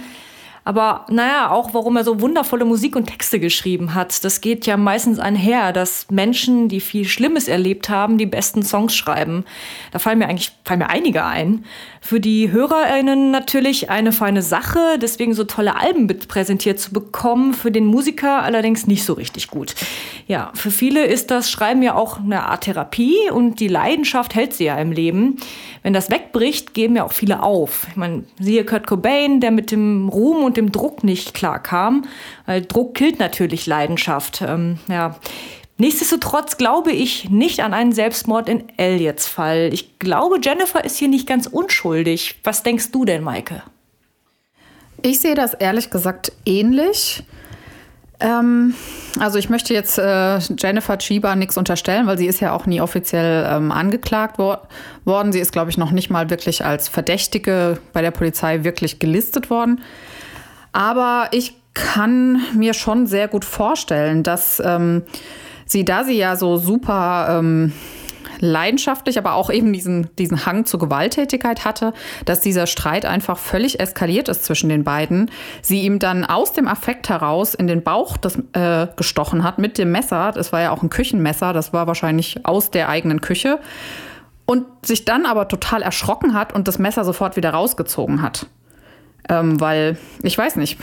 Aber naja, auch warum er so wundervolle Musik und Texte geschrieben hat. Das geht ja meistens einher, dass Menschen, die viel Schlimmes erlebt haben, die besten Songs schreiben. Da fallen mir eigentlich fallen mir einige ein. Für die HörerInnen natürlich eine feine Sache, deswegen so tolle Alben präsentiert zu bekommen. Für den Musiker allerdings nicht so richtig gut. Ja, für viele ist das Schreiben ja auch eine Art Therapie und die Leidenschaft hält sie ja im Leben. Wenn das wegbricht, geben ja auch viele auf. Ich meine, siehe Kurt Cobain, der mit dem Ruhm und dem Druck nicht klarkam, weil Druck killt natürlich Leidenschaft. Ähm, ja. Nichtsdestotrotz glaube ich nicht an einen Selbstmord in Elliots Fall. Ich glaube, Jennifer ist hier nicht ganz unschuldig. Was denkst du denn, Maike? Ich sehe das ehrlich gesagt ähnlich. Ähm, also ich möchte jetzt äh, Jennifer Chiba nichts unterstellen, weil sie ist ja auch nie offiziell ähm, angeklagt wo worden. Sie ist, glaube ich, noch nicht mal wirklich als Verdächtige bei der Polizei wirklich gelistet worden. Aber ich kann mir schon sehr gut vorstellen, dass ähm, sie, da sie ja so super ähm, leidenschaftlich, aber auch eben diesen, diesen Hang zur Gewalttätigkeit hatte, dass dieser Streit einfach völlig eskaliert ist zwischen den beiden. Sie ihm dann aus dem Affekt heraus in den Bauch das, äh, gestochen hat mit dem Messer. Das war ja auch ein Küchenmesser, das war wahrscheinlich aus der eigenen Küche. Und sich dann aber total erschrocken hat und das Messer sofort wieder rausgezogen hat. Ähm, weil, ich weiß nicht,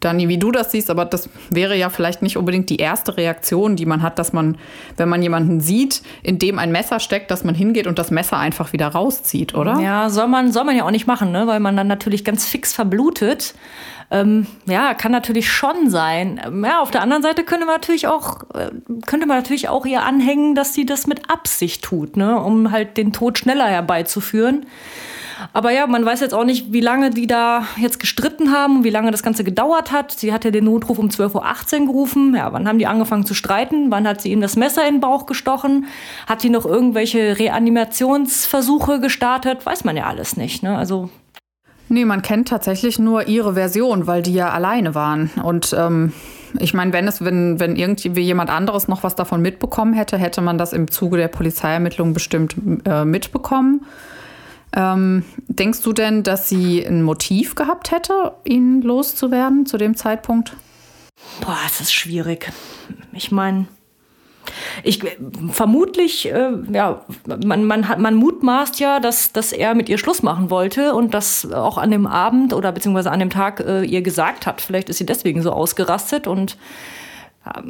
Dani, wie du das siehst, aber das wäre ja vielleicht nicht unbedingt die erste Reaktion, die man hat, dass man, wenn man jemanden sieht, in dem ein Messer steckt, dass man hingeht und das Messer einfach wieder rauszieht, oder? Ja, soll man, soll man ja auch nicht machen, ne? weil man dann natürlich ganz fix verblutet. Ähm, ja, kann natürlich schon sein. Ähm, ja, auf der anderen Seite könnte man natürlich auch, äh, könnte man natürlich auch ihr anhängen, dass sie das mit Absicht tut, ne? um halt den Tod schneller herbeizuführen. Aber ja, man weiß jetzt auch nicht, wie lange die da jetzt gestritten haben, wie lange das Ganze gedauert hat. Sie hat ja den Notruf um 12.18 Uhr gerufen. Ja, wann haben die angefangen zu streiten? Wann hat sie ihm das Messer in den Bauch gestochen? Hat sie noch irgendwelche Reanimationsversuche gestartet? Weiß man ja alles nicht. Ne? Also Nee, man kennt tatsächlich nur ihre Version, weil die ja alleine waren. Und ähm, ich meine, wenn es, wenn, wenn irgendwie jemand anderes noch was davon mitbekommen hätte, hätte man das im Zuge der Polizeiermittlungen bestimmt äh, mitbekommen. Ähm, denkst du denn, dass sie ein Motiv gehabt hätte, ihn loszuwerden zu dem Zeitpunkt? Boah, es ist schwierig. Ich meine, ich vermutlich, äh, ja, man, man, hat, man mutmaßt ja, dass, dass er mit ihr Schluss machen wollte und das auch an dem Abend oder beziehungsweise an dem Tag äh, ihr gesagt hat. Vielleicht ist sie deswegen so ausgerastet und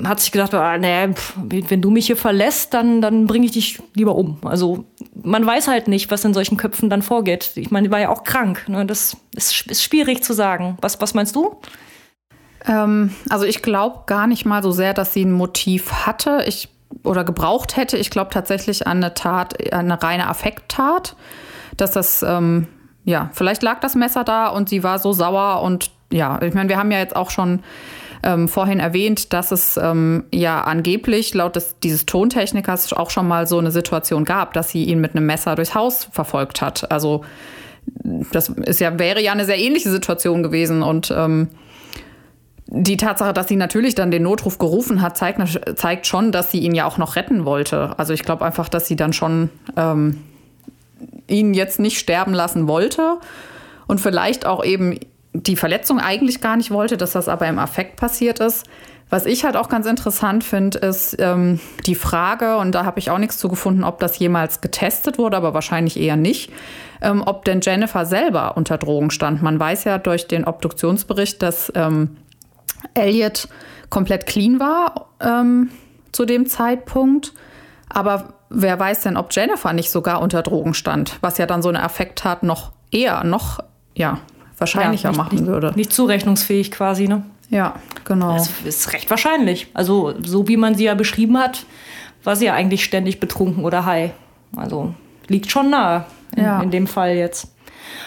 hat sich gedacht, ah, nee, wenn du mich hier verlässt, dann, dann bringe ich dich lieber um. Also man weiß halt nicht, was in solchen Köpfen dann vorgeht. Ich meine, die war ja auch krank. Ne? Das ist, ist schwierig zu sagen. Was, was meinst du? Ähm, also ich glaube gar nicht mal so sehr, dass sie ein Motiv hatte ich, oder gebraucht hätte. Ich glaube tatsächlich an eine Tat, an eine reine Affekttat. Dass das, ähm, ja, vielleicht lag das Messer da und sie war so sauer und ja, ich meine, wir haben ja jetzt auch schon ähm, vorhin erwähnt, dass es ähm, ja angeblich laut des, dieses Tontechnikers auch schon mal so eine Situation gab, dass sie ihn mit einem Messer durchs Haus verfolgt hat. Also das ist ja, wäre ja eine sehr ähnliche Situation gewesen und ähm, die Tatsache, dass sie natürlich dann den Notruf gerufen hat, zeigt, zeigt schon, dass sie ihn ja auch noch retten wollte. Also ich glaube einfach, dass sie dann schon ähm, ihn jetzt nicht sterben lassen wollte und vielleicht auch eben die Verletzung eigentlich gar nicht wollte, dass das aber im Affekt passiert ist. Was ich halt auch ganz interessant finde, ist ähm, die Frage, und da habe ich auch nichts zu gefunden, ob das jemals getestet wurde, aber wahrscheinlich eher nicht, ähm, ob denn Jennifer selber unter Drogen stand. Man weiß ja durch den Obduktionsbericht, dass ähm, Elliot komplett clean war ähm, zu dem Zeitpunkt. Aber wer weiß denn, ob Jennifer nicht sogar unter Drogen stand, was ja dann so eine Affekttat noch eher, noch, ja, wahrscheinlicher ja, nicht, machen würde. Nicht zurechnungsfähig quasi, ne? Ja, genau. Das ist recht wahrscheinlich. Also, so wie man sie ja beschrieben hat, war sie ja eigentlich ständig betrunken oder high. Also, liegt schon nahe in, ja. in dem Fall jetzt.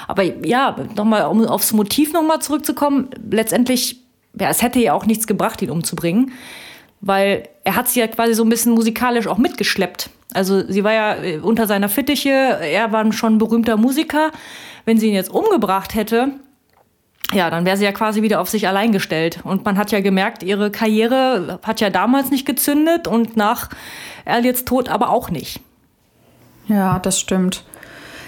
Aber ja, nochmal, um aufs Motiv nochmal zurückzukommen, letztendlich, ja, es hätte ja auch nichts gebracht, ihn umzubringen, weil er hat sie ja quasi so ein bisschen musikalisch auch mitgeschleppt. Also sie war ja äh, unter seiner Fittiche, er war schon ein berühmter Musiker. Wenn sie ihn jetzt umgebracht hätte, ja, dann wäre sie ja quasi wieder auf sich allein gestellt. Und man hat ja gemerkt, ihre Karriere hat ja damals nicht gezündet und nach Elliots Tod aber auch nicht. Ja, das stimmt.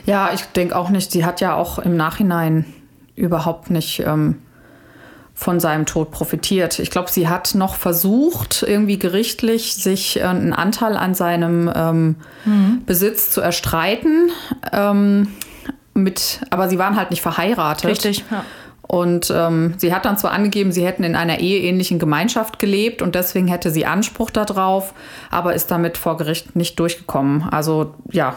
Ja, ich denke auch nicht. Sie hat ja auch im Nachhinein überhaupt nicht ähm, von seinem Tod profitiert. Ich glaube, sie hat noch versucht, irgendwie gerichtlich sich äh, einen Anteil an seinem ähm, mhm. Besitz zu erstreiten. Ähm, mit, aber sie waren halt nicht verheiratet. Richtig, ja. Und ähm, sie hat dann zwar angegeben, sie hätten in einer eheähnlichen Gemeinschaft gelebt und deswegen hätte sie Anspruch darauf, aber ist damit vor Gericht nicht durchgekommen. Also ja,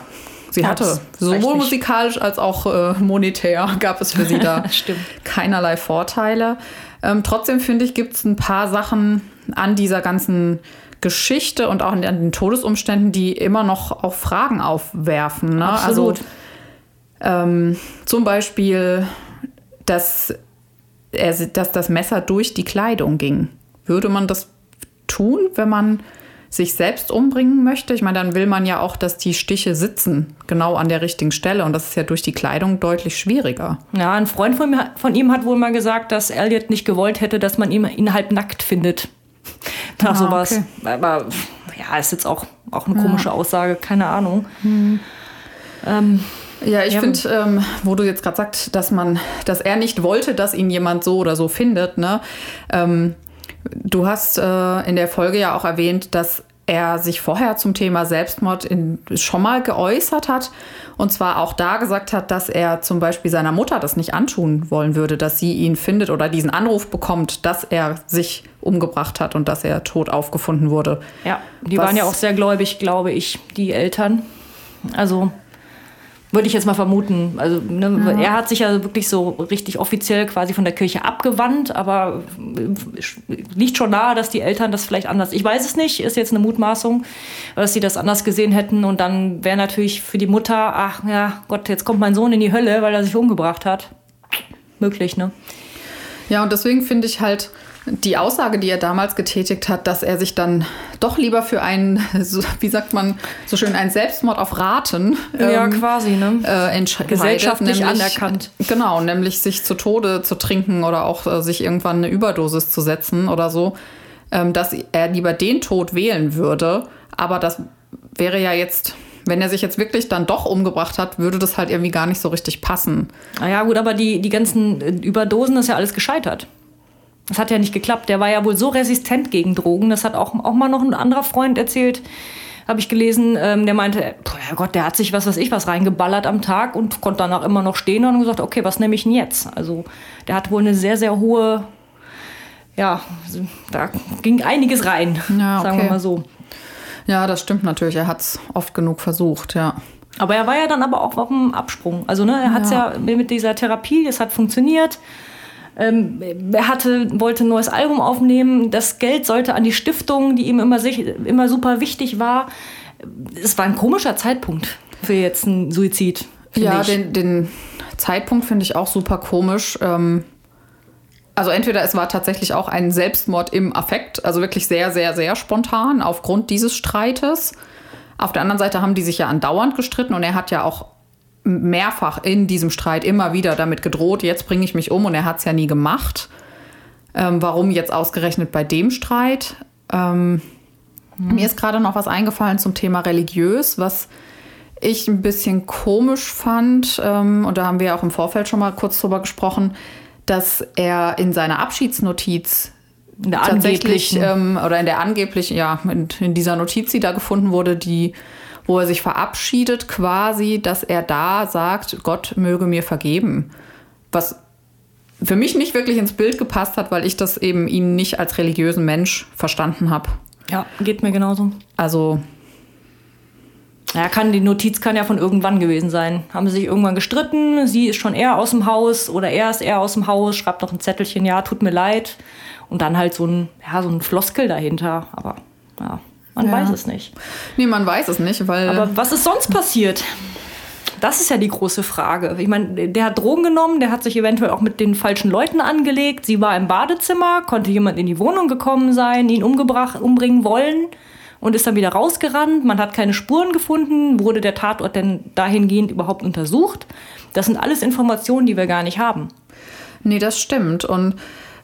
sie ja, hatte sowohl musikalisch als auch äh, monetär gab es für sie da keinerlei Vorteile. Ähm, trotzdem finde ich, gibt es ein paar Sachen an dieser ganzen Geschichte und auch an den Todesumständen, die immer noch auch Fragen aufwerfen. Ne? Absolut. Also, ähm, zum Beispiel, dass, er, dass das Messer durch die Kleidung ging. würde man das tun, wenn man sich selbst umbringen möchte? Ich meine, dann will man ja auch, dass die Stiche sitzen, genau an der richtigen Stelle. Und das ist ja durch die Kleidung deutlich schwieriger. Ja, ein Freund von, mir, von ihm hat wohl mal gesagt, dass Elliot nicht gewollt hätte, dass man ihn, ihn halb nackt findet. Nach ah, sowas. Okay. Aber ja, ist jetzt auch, auch eine komische ja. Aussage, keine Ahnung. Hm. Ähm, ja, ich ja. finde, ähm, wo du jetzt gerade sagst, dass man, dass er nicht wollte, dass ihn jemand so oder so findet, ne? Ähm, du hast äh, in der Folge ja auch erwähnt, dass er sich vorher zum Thema Selbstmord in, schon mal geäußert hat. Und zwar auch da gesagt hat, dass er zum Beispiel seiner Mutter das nicht antun wollen würde, dass sie ihn findet oder diesen Anruf bekommt, dass er sich umgebracht hat und dass er tot aufgefunden wurde. Ja, die Was, waren ja auch sehr gläubig, glaube ich, die Eltern. Also würde ich jetzt mal vermuten. Also ne, ja. er hat sich ja wirklich so richtig offiziell quasi von der Kirche abgewandt, aber liegt schon nahe, dass die Eltern das vielleicht anders. Ich weiß es nicht, ist jetzt eine Mutmaßung, dass sie das anders gesehen hätten und dann wäre natürlich für die Mutter, ach ja Gott, jetzt kommt mein Sohn in die Hölle, weil er sich umgebracht hat. Möglich, ne? Ja, und deswegen finde ich halt, die Aussage, die er damals getätigt hat, dass er sich dann doch lieber für einen, wie sagt man so schön, einen Selbstmord auf Raten ja, ähm, quasi, ne? äh, gesellschaftlich nämlich, anerkannt. Genau, nämlich sich zu Tode zu trinken oder auch äh, sich irgendwann eine Überdosis zu setzen oder so, ähm, dass er lieber den Tod wählen würde. Aber das wäre ja jetzt wenn er sich jetzt wirklich dann doch umgebracht hat, würde das halt irgendwie gar nicht so richtig passen. Naja, gut, aber die, die ganzen Überdosen ist ja alles gescheitert. Das hat ja nicht geklappt. Der war ja wohl so resistent gegen Drogen. Das hat auch, auch mal noch ein anderer Freund erzählt, habe ich gelesen. Ähm, der meinte, Gott, der hat sich was weiß ich was reingeballert am Tag und konnte danach immer noch stehen und gesagt, okay, was nehme ich denn jetzt? Also der hat wohl eine sehr, sehr hohe, ja, da ging einiges rein, ja, okay. sagen wir mal so. Ja, das stimmt natürlich. Er hat es oft genug versucht, ja. Aber er war ja dann aber auch auf dem Absprung. Also ne, er hat es ja. ja mit dieser Therapie, es hat funktioniert. Ähm, er hatte, wollte ein neues Album aufnehmen. Das Geld sollte an die Stiftung, die ihm immer, immer super wichtig war. Es war ein komischer Zeitpunkt für jetzt einen Suizid. Ja, den, den, Zeitpunkt finde ich auch super komisch. Ähm, also entweder es war tatsächlich auch ein Selbstmord im Affekt, also wirklich sehr, sehr, sehr spontan aufgrund dieses Streites. Auf der anderen Seite haben die sich ja andauernd gestritten und er hat ja auch mehrfach in diesem Streit immer wieder damit gedroht, jetzt bringe ich mich um und er hat es ja nie gemacht. Ähm, warum jetzt ausgerechnet bei dem Streit? Ähm, mhm. Mir ist gerade noch was eingefallen zum Thema religiös, was ich ein bisschen komisch fand, ähm, und da haben wir auch im Vorfeld schon mal kurz drüber gesprochen, dass er in seiner Abschiedsnotiz in tatsächlich ähm, oder in der angeblichen, ja, in, in dieser Notiz, die da gefunden wurde, die wo er sich verabschiedet quasi, dass er da sagt, Gott möge mir vergeben. Was für mich nicht wirklich ins Bild gepasst hat, weil ich das eben ihn nicht als religiösen Mensch verstanden habe. Ja, geht mir genauso. Also. Ja, kann, die Notiz kann ja von irgendwann gewesen sein. Haben sie sich irgendwann gestritten, sie ist schon eher aus dem Haus oder er ist eher aus dem Haus, schreibt noch ein Zettelchen, ja, tut mir leid. Und dann halt so ein, ja, so ein Floskel dahinter. Aber ja. Man ja. weiß es nicht. Nee, man weiß es nicht, weil. Aber was ist sonst passiert? Das ist ja die große Frage. Ich meine, der hat Drogen genommen, der hat sich eventuell auch mit den falschen Leuten angelegt. Sie war im Badezimmer, konnte jemand in die Wohnung gekommen sein, ihn umgebracht, umbringen wollen und ist dann wieder rausgerannt. Man hat keine Spuren gefunden. Wurde der Tatort denn dahingehend überhaupt untersucht? Das sind alles Informationen, die wir gar nicht haben. Nee, das stimmt. Und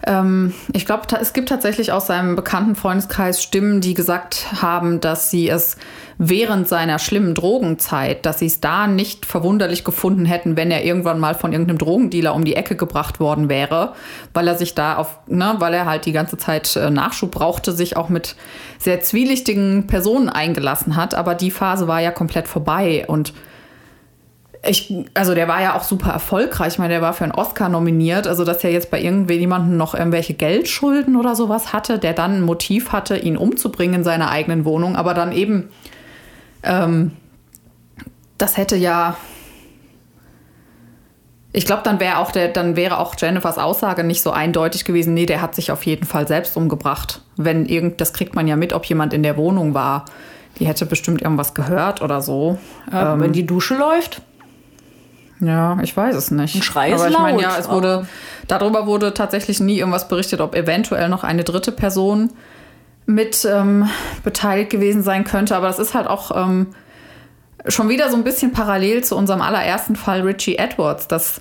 ähm, ich glaube, es gibt tatsächlich aus seinem bekannten Freundeskreis Stimmen, die gesagt haben, dass sie es während seiner schlimmen Drogenzeit, dass sie es da nicht verwunderlich gefunden hätten, wenn er irgendwann mal von irgendeinem Drogendealer um die Ecke gebracht worden wäre, weil er sich da auf, ne, weil er halt die ganze Zeit äh, Nachschub brauchte, sich auch mit sehr zwielichtigen Personen eingelassen hat. Aber die Phase war ja komplett vorbei und ich, also der war ja auch super erfolgreich. Ich meine, der war für einen Oscar nominiert. Also, dass er jetzt bei irgendjemandem noch irgendwelche Geldschulden oder sowas hatte, der dann ein Motiv hatte, ihn umzubringen in seiner eigenen Wohnung. Aber dann eben, ähm, das hätte ja. Ich glaube, dann wäre auch der, dann wäre auch Jennifers Aussage nicht so eindeutig gewesen. Nee, der hat sich auf jeden Fall selbst umgebracht. Wenn irgend, das kriegt man ja mit, ob jemand in der Wohnung war. Die hätte bestimmt irgendwas gehört oder so. Ja, ähm, wenn die Dusche läuft. Ja, ich weiß es nicht. Ein Schrei ist aber ich meine, ja, es wurde, darüber wurde tatsächlich nie irgendwas berichtet, ob eventuell noch eine dritte Person mit ähm, beteiligt gewesen sein könnte. Aber das ist halt auch ähm, schon wieder so ein bisschen parallel zu unserem allerersten Fall Richie Edwards, dass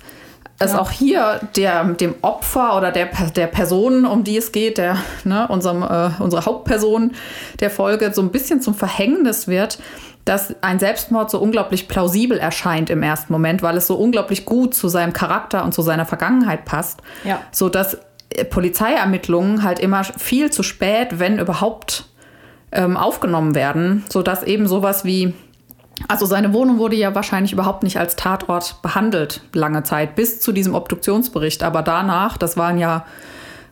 es auch hier der, dem Opfer oder der, der Person, um die es geht, der, ne, unserem, äh, unsere Hauptperson der Folge, so ein bisschen zum Verhängnis wird, dass ein Selbstmord so unglaublich plausibel erscheint im ersten Moment, weil es so unglaublich gut zu seinem Charakter und zu seiner Vergangenheit passt. Ja. So dass äh, Polizeiermittlungen halt immer viel zu spät, wenn überhaupt, ähm, aufgenommen werden, sodass eben sowas wie also seine Wohnung wurde ja wahrscheinlich überhaupt nicht als Tatort behandelt, lange Zeit, bis zu diesem Obduktionsbericht. Aber danach, das waren ja,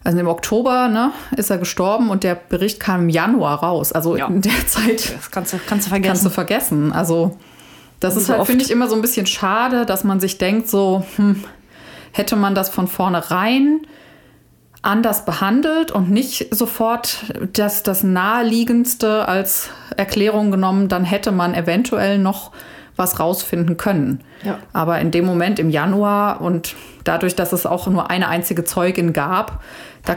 also im Oktober, ne, ist er gestorben und der Bericht kam im Januar raus. Also Ja. in der Zeit Das kannst du, kannst du vergessen. kannst du vergessen. Also das Wie ist so halt, finde ich, immer so ein bisschen schade, dass man sich denkt, so, hm, hätte man das von vornherein anders behandelt und nicht sofort das, das Naheliegendste als Erklärung genommen, dann hätte man eventuell noch was rausfinden können. Ja. Aber in dem Moment im Januar und dadurch, dass es auch nur eine einzige Zeugin gab, da,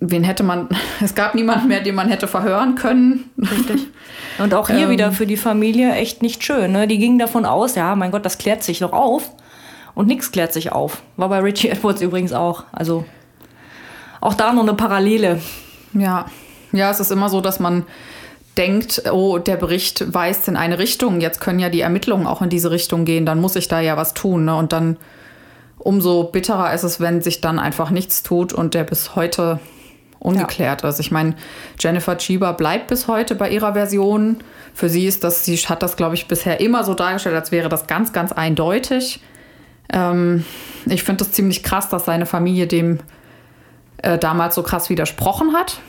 wen hätte man, es gab niemanden mehr, den man hätte verhören können. Richtig. Und auch hier Ähm. wieder für die Familie echt nicht schön. Ne? Die gingen davon aus, ja, mein Gott, das klärt sich doch auf. Und nichts klärt sich auf. War bei Richie Edwards übrigens auch. Also auch da noch eine Parallele. Ja, ja, es ist immer so, dass man denkt, oh, der Bericht weist in eine Richtung, jetzt können ja die Ermittlungen auch in diese Richtung gehen, dann muss ich da ja was tun. Ne? Und dann umso bitterer ist es, wenn sich dann einfach nichts tut und der bis heute ungeklärt ist. Ich meine, Jennifer Cheever bleibt bis heute bei ihrer Version. Für sie ist das, sie hat das, glaube ich, bisher immer so dargestellt, als wäre das ganz, ganz eindeutig. Ähm, ich finde es ziemlich krass, dass seine Familie dem äh, damals so krass widersprochen hat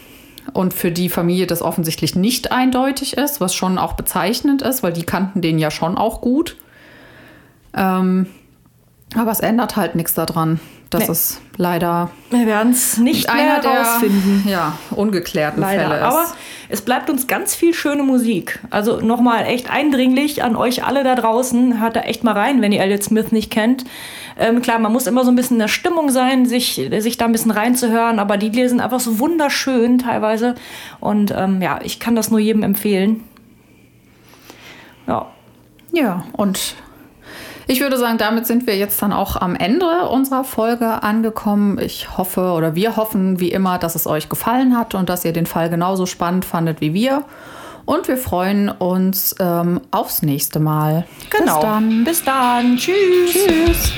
und für die Familie das offensichtlich nicht eindeutig ist, was schon auch bezeichnend ist, weil die kannten den ja schon auch gut. Ähm, aber es ändert halt nichts daran, dass Nee. es leider Wir werden es nicht einer mehr der ja, ungeklärten Leider. Fälle ist. Aber es bleibt uns ganz viel schöne Musik. Also nochmal echt eindringlich an euch alle da draußen. Hört da echt mal rein, wenn ihr Elliot Smith nicht kennt. Ähm, klar, man muss immer so ein bisschen in der Stimmung sein, sich, sich da ein bisschen reinzuhören, aber die Lieder sind einfach so wunderschön teilweise. Und ähm, ja, ich kann das nur jedem empfehlen. Ja, Ja, und ich würde sagen, damit sind wir jetzt dann auch am Ende unserer Folge angekommen. Ich hoffe oder wir hoffen wie immer, dass es euch gefallen hat und dass ihr den Fall genauso spannend fandet wie wir. Und wir freuen uns ähm, aufs nächste Mal. genau. Bis dann. Bis dann. Tschüss. Tschüss.